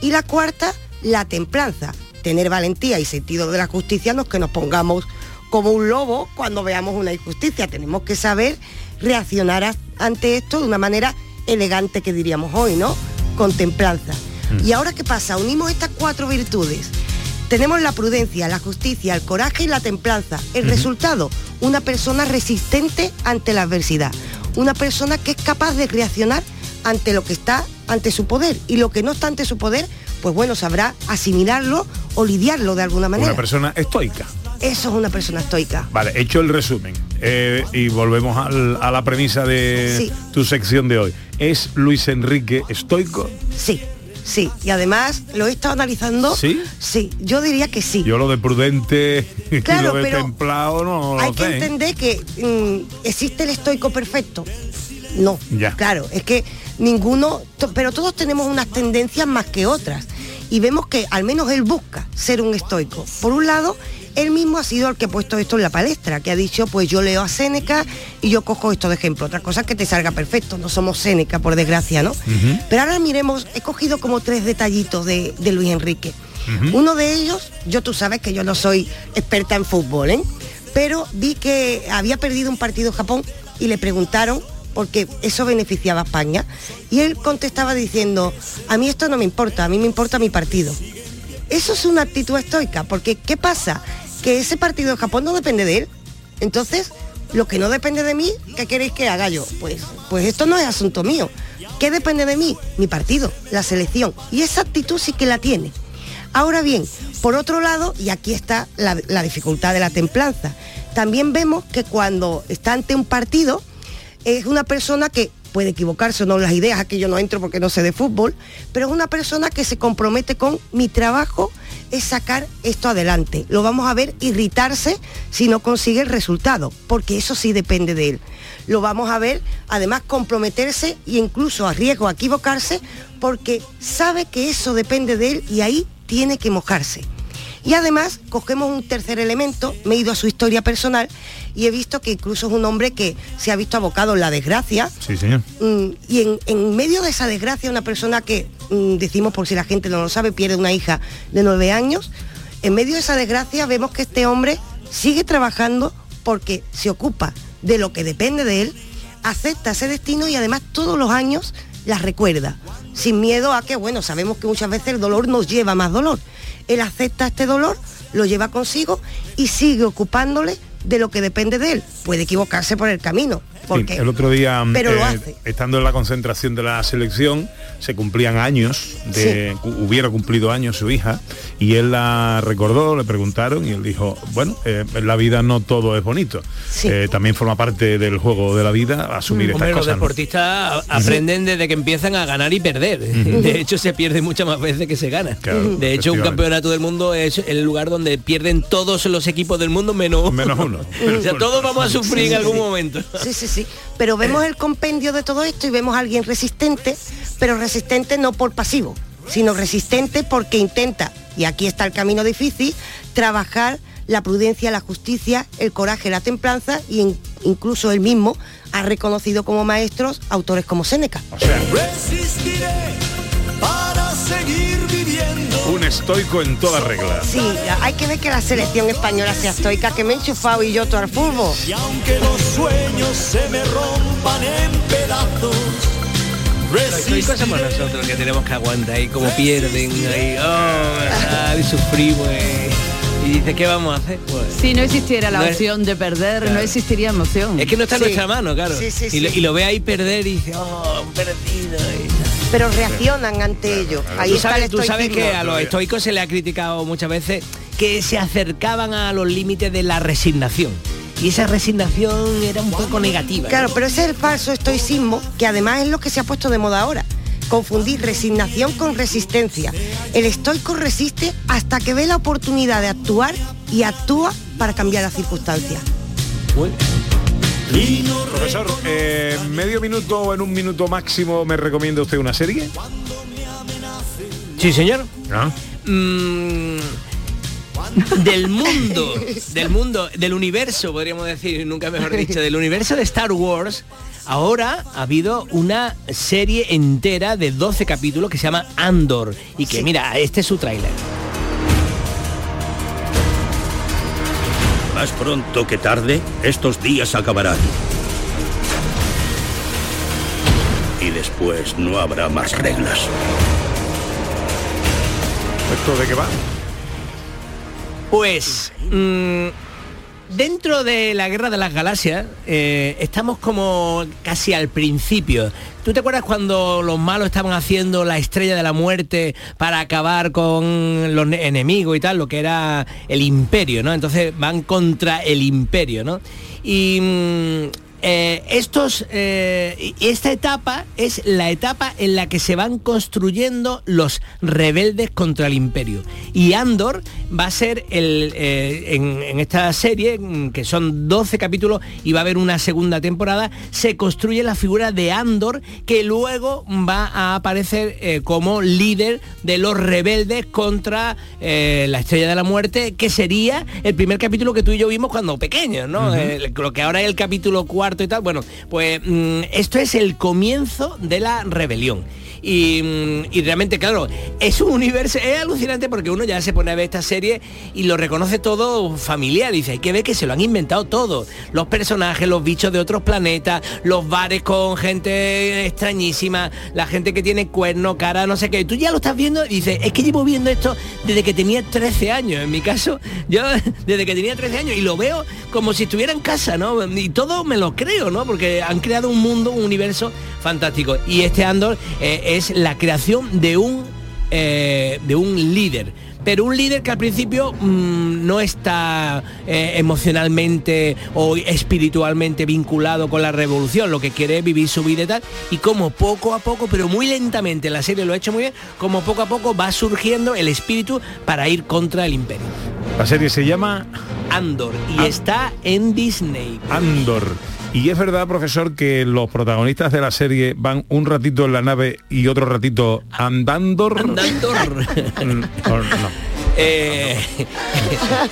Y la cuarta, la templanza. Tener valentía y sentido de la justicia no es que nos pongamos como un lobo cuando veamos una injusticia. Tenemos que saber reaccionar a- ante esto de una manera elegante que diríamos hoy, ¿no? Con templanza. ¿Y ahora qué pasa? Unimos estas cuatro virtudes. Tenemos la prudencia, la justicia, el coraje y la templanza. El resultado, una persona resistente ante la adversidad. Una persona que es capaz de reaccionar ante lo que está ante su poder. Y lo que no está ante su poder, pues bueno, sabrá asimilarlo o lidiarlo de alguna manera. Una persona estoica. Eso es una persona estoica. Vale, hecho el resumen eh, y volvemos al- a la premisa de Sí. tu sección de hoy. ¿Es Luis Enrique estoico? Sí, sí. Y además lo he estado analizando. ¿Sí? Sí, yo diría que sí. Yo lo de prudente y Claro, lo de pero templado no Hay lo que sé. ¿eh? entender que mm, existe el estoico perfecto. No, Ya. claro, es que ninguno, pero todos tenemos unas tendencias más que otras. Y vemos que al menos él busca ser un estoico. Por un lado, él mismo ha sido el que ha puesto esto en la palestra, que ha dicho, pues yo leo a Séneca y yo cojo esto de ejemplo. Otra cosa es que te salga perfecto, no somos Séneca, por desgracia, ¿no? Pero ahora miremos, he cogido como tres detallitos de, de Luis Enrique. Uno de ellos, yo tú sabes que yo no soy experta en fútbol, ¿eh? Pero vi que había perdido un partido Japón y le preguntaron porque eso beneficiaba a España. Y él contestaba diciendo, a mí esto no me importa, a mí me importa mi partido. Eso es una actitud estoica, porque ¿qué pasa? Que ese partido de Japón no depende de él. Entonces, lo que no depende de mí, ¿qué queréis que haga yo? Pues, pues esto no es asunto mío. ¿Qué depende de mí? Mi partido, la selección. Y esa actitud sí que la tiene. Ahora bien, por otro lado, y aquí está la, la dificultad de la templanza, también vemos que cuando está ante un partido, es una persona que puede equivocarse o no las ideas, aquí yo no entro porque no sé de fútbol, pero es una persona que se compromete con mi trabajo es sacar esto adelante. Lo vamos a ver irritarse si no consigue el resultado, porque eso sí depende de él. Lo vamos a ver además comprometerse e incluso a riesgo a equivocarse porque sabe que eso depende de él y ahí tiene que mojarse. Y además cogemos un tercer elemento, me he ido a su historia personal y he visto que incluso es un hombre que se ha visto abocado en la desgracia, Sí, señor. Mm, y en, en medio de esa desgracia, una persona que, mm, decimos por si la gente no lo sabe, pierde una hija de nueve años, en medio de esa desgracia vemos que este hombre sigue trabajando porque se ocupa de lo que depende de él, acepta ese destino y además todos los años las recuerda, sin miedo a que, bueno, sabemos que muchas veces el dolor nos lleva a más dolor. Él acepta este dolor, lo lleva consigo y sigue ocupándole de lo que depende de él. Puede equivocarse por el camino. Porque, Sí, el otro día, pero lo eh, hace. estando en la concentración de la selección, se cumplían años, de, cu- hubiera cumplido años su hija, y él la recordó, le preguntaron, y él dijo, bueno, eh, en la vida no todo es bonito. Eh, también forma parte del juego de la vida asumir Hombre, estas los cosas. ¿no? deportistas a- aprenden desde que empiezan a ganar y perder. De hecho, se pierde muchas más veces que se gana. Claro, de hecho, un campeonato del mundo es el lugar donde pierden todos los equipos del mundo menos, menos uno. o sea, todos vamos a sufrir Sí, en algún sí. momento. Sí, sí, sí. Pero vemos el compendio de todo esto y vemos a alguien resistente, pero resistente no por pasivo, sino resistente porque intenta, y aquí está el camino difícil, trabajar la prudencia, la justicia, el coraje, la templanza y in- incluso él mismo ha reconocido como maestros autores como Séneca. Resistiré para seguir. Un estoico en toda regla. Sí, hay que ver que la selección española sea estoica, que me he enchufado y yo todo al fútbol. Y aunque los sueños se me rompan en pedazos, somos nosotros que tenemos que aguantar y como pierden ahí, oh, y sufrimos eh. y dice ¿qué vamos a hacer? Pues, Si no existiera la No es- opción de perder, Claro. no existiría emoción. es que no está en Sí. nuestra mano, claro. Sí, sí, y, lo, y ve ahí perder y dice, oh, perdido. Pero reaccionan ante ello. Ahí tú está sabes, el tú sabes que a los estoicos se le ha criticado muchas veces que se acercaban a los límites de la resignación. Y esa resignación era un poco negativa. Claro, pero ese es el falso estoicismo, que además es lo que se ha puesto de moda ahora. Confundir resignación con resistencia. El estoico resiste hasta que ve la oportunidad de actuar y actúa para cambiar las circunstancias. Profesor, eh, medio minuto o en un minuto máximo me recomienda usted una serie. Sí, señor. ¿Ah? Mm, del mundo, del mundo, del universo, podríamos decir, nunca mejor dicho, del universo de Star Wars, ahora ha habido una serie entera de 12 capítulos que se llama Andor. Y que mira, este es su tráiler. Más pronto que tarde, estos días acabarán. Y después no habrá más reglas. ¿Esto de qué va? Pues mm, dentro de la guerra de las galaxias eh, estamos como casi al principio. ¿Tú te acuerdas cuando los malos estaban haciendo la estrella de la muerte para acabar con los ne- enemigos y tal, lo que era el imperio, ¿no? Entonces van contra el imperio, ¿no? Y mm, eh, estos, eh, esta etapa es la etapa en la que se van construyendo los rebeldes contra el imperio. Y Andor va a ser el, eh, en, en esta serie, que son 12 capítulos y va a haber una segunda temporada, se construye la figura de Andor que luego va a aparecer como líder de los rebeldes contra la Estrella de la Muerte, que sería el primer capítulo que tú y yo vimos cuando pequeños, ¿no? Lo que ahora es el capítulo Bueno, pues mm, esto es el comienzo de la rebelión. Y, mm, y realmente, claro, es un universo, es alucinante porque uno ya se pone a ver esta serie y lo reconoce todo familiar. Dice, hay que ver que se lo han inventado todo. Los personajes, los bichos de otros planetas, los bares con gente extrañísima, la gente que tiene cuernos, cara, no sé qué. Tú ya lo estás viendo y dices, es que llevo viendo esto desde que tenía 13 años. En mi caso, yo desde que tenía 13 años y lo veo como si estuviera en casa, ¿no? Y todo me lo creo, ¿no? Porque han creado un mundo, un universo fantástico. Y este Andor eh, es la creación de un, eh, de un líder. Pero un líder que al principio mm, no está eh, emocionalmente o espiritualmente vinculado con la revolución, lo que quiere es vivir su vida y tal, y como poco a poco, pero muy lentamente, la serie lo ha hecho muy bien, como poco a poco va surgiendo el espíritu para ir contra el imperio. La serie se llama Andor y está en Disney. Andor. Y es verdad, profesor, que los protagonistas de la serie van un ratito en la nave y otro ratito andando. Andandor. Mm, o no. Eh,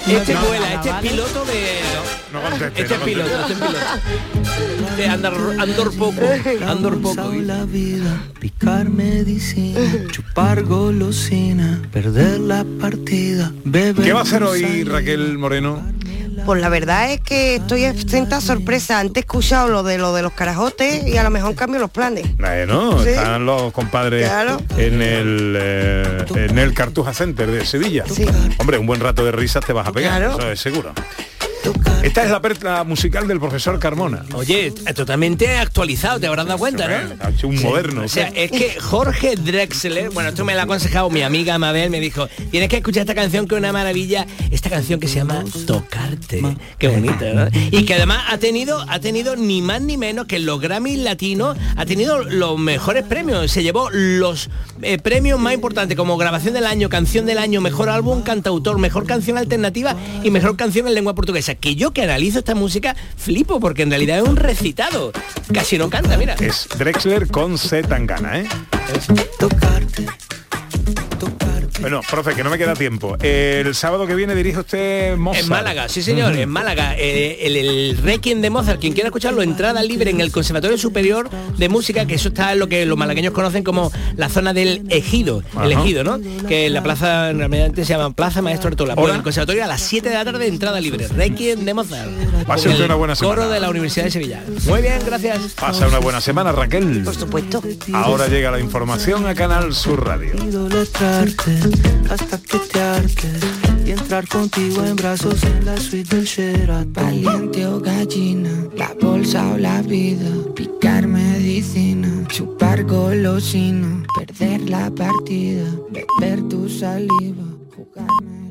este No, vuela, no, este es piloto de. No conteste, este no es piloto, este es piloto. De Andor, Andor poco. Andor poco. la vida, picar medicina, chupar golosina, perder la partida, beber. ¿Qué va a hacer hoy Raquel Moreno? Pues la verdad es que estoy exenta sorpresa. Antes he escuchado lo de lo de los carajotes y a lo mejor cambio los planes. Bueno, Sí. están los compadres Claro. en el eh, en el Cartuja Center de Sevilla. Hombre, un buen rato de risas te vas a pegar, Claro. eso es seguro. Esta es la perla musical del profesor Carmona. Oye, totalmente actualizado, te habrás dado cuenta, ¿no? Ha hecho un Sí. moderno. O sea, es que Jorge Drexler, bueno, esto me lo ha aconsejado mi amiga Mabel, me dijo, tienes que escuchar esta canción que es una maravilla, esta canción que se llama Tocarte. Qué bonita, ¿verdad? Y que además ha tenido, ha tenido ni más ni menos que los Grammy latinos, ha tenido los mejores premios. Se llevó los eh, premios más importantes como grabación del año, canción del año, mejor álbum, cantautor, mejor canción alternativa y mejor canción en lengua portuguesa. Que yo que analizo esta música flipo porque en realidad es un recitado. Casi no canta, mira. Es Drexler con Z Tangana, ¿eh? Bueno, profe, que no me queda tiempo. El sábado que viene dirige usted Mozart. En Málaga, sí señor, en Málaga. Eh, el, el Requiem de Mozart, quien quiera escucharlo, entrada libre en el Conservatorio Superior de Música, que eso está en lo que los malagueños conocen como la zona del Ejido, el Ajá. Ejido, ¿no? Que en la plaza, realmente se llama Plaza Maestro Artola. En el Conservatorio a las 7 de la tarde, entrada libre. Requiem de Mozart. Pase usted el una buena semana. Coro de la Universidad de Sevilla. Muy bien, gracias. Pasa una buena semana, Raquel. Por supuesto. Ahora llega la información a Canal Sur Radio. Hasta que te hartes y entrar contigo en brazos en la suite del Sheraton. Valiente o gallina, la bolsa o la vida, picar medicina, chupar golosina, perder la partida, beber tu saliva, jugarme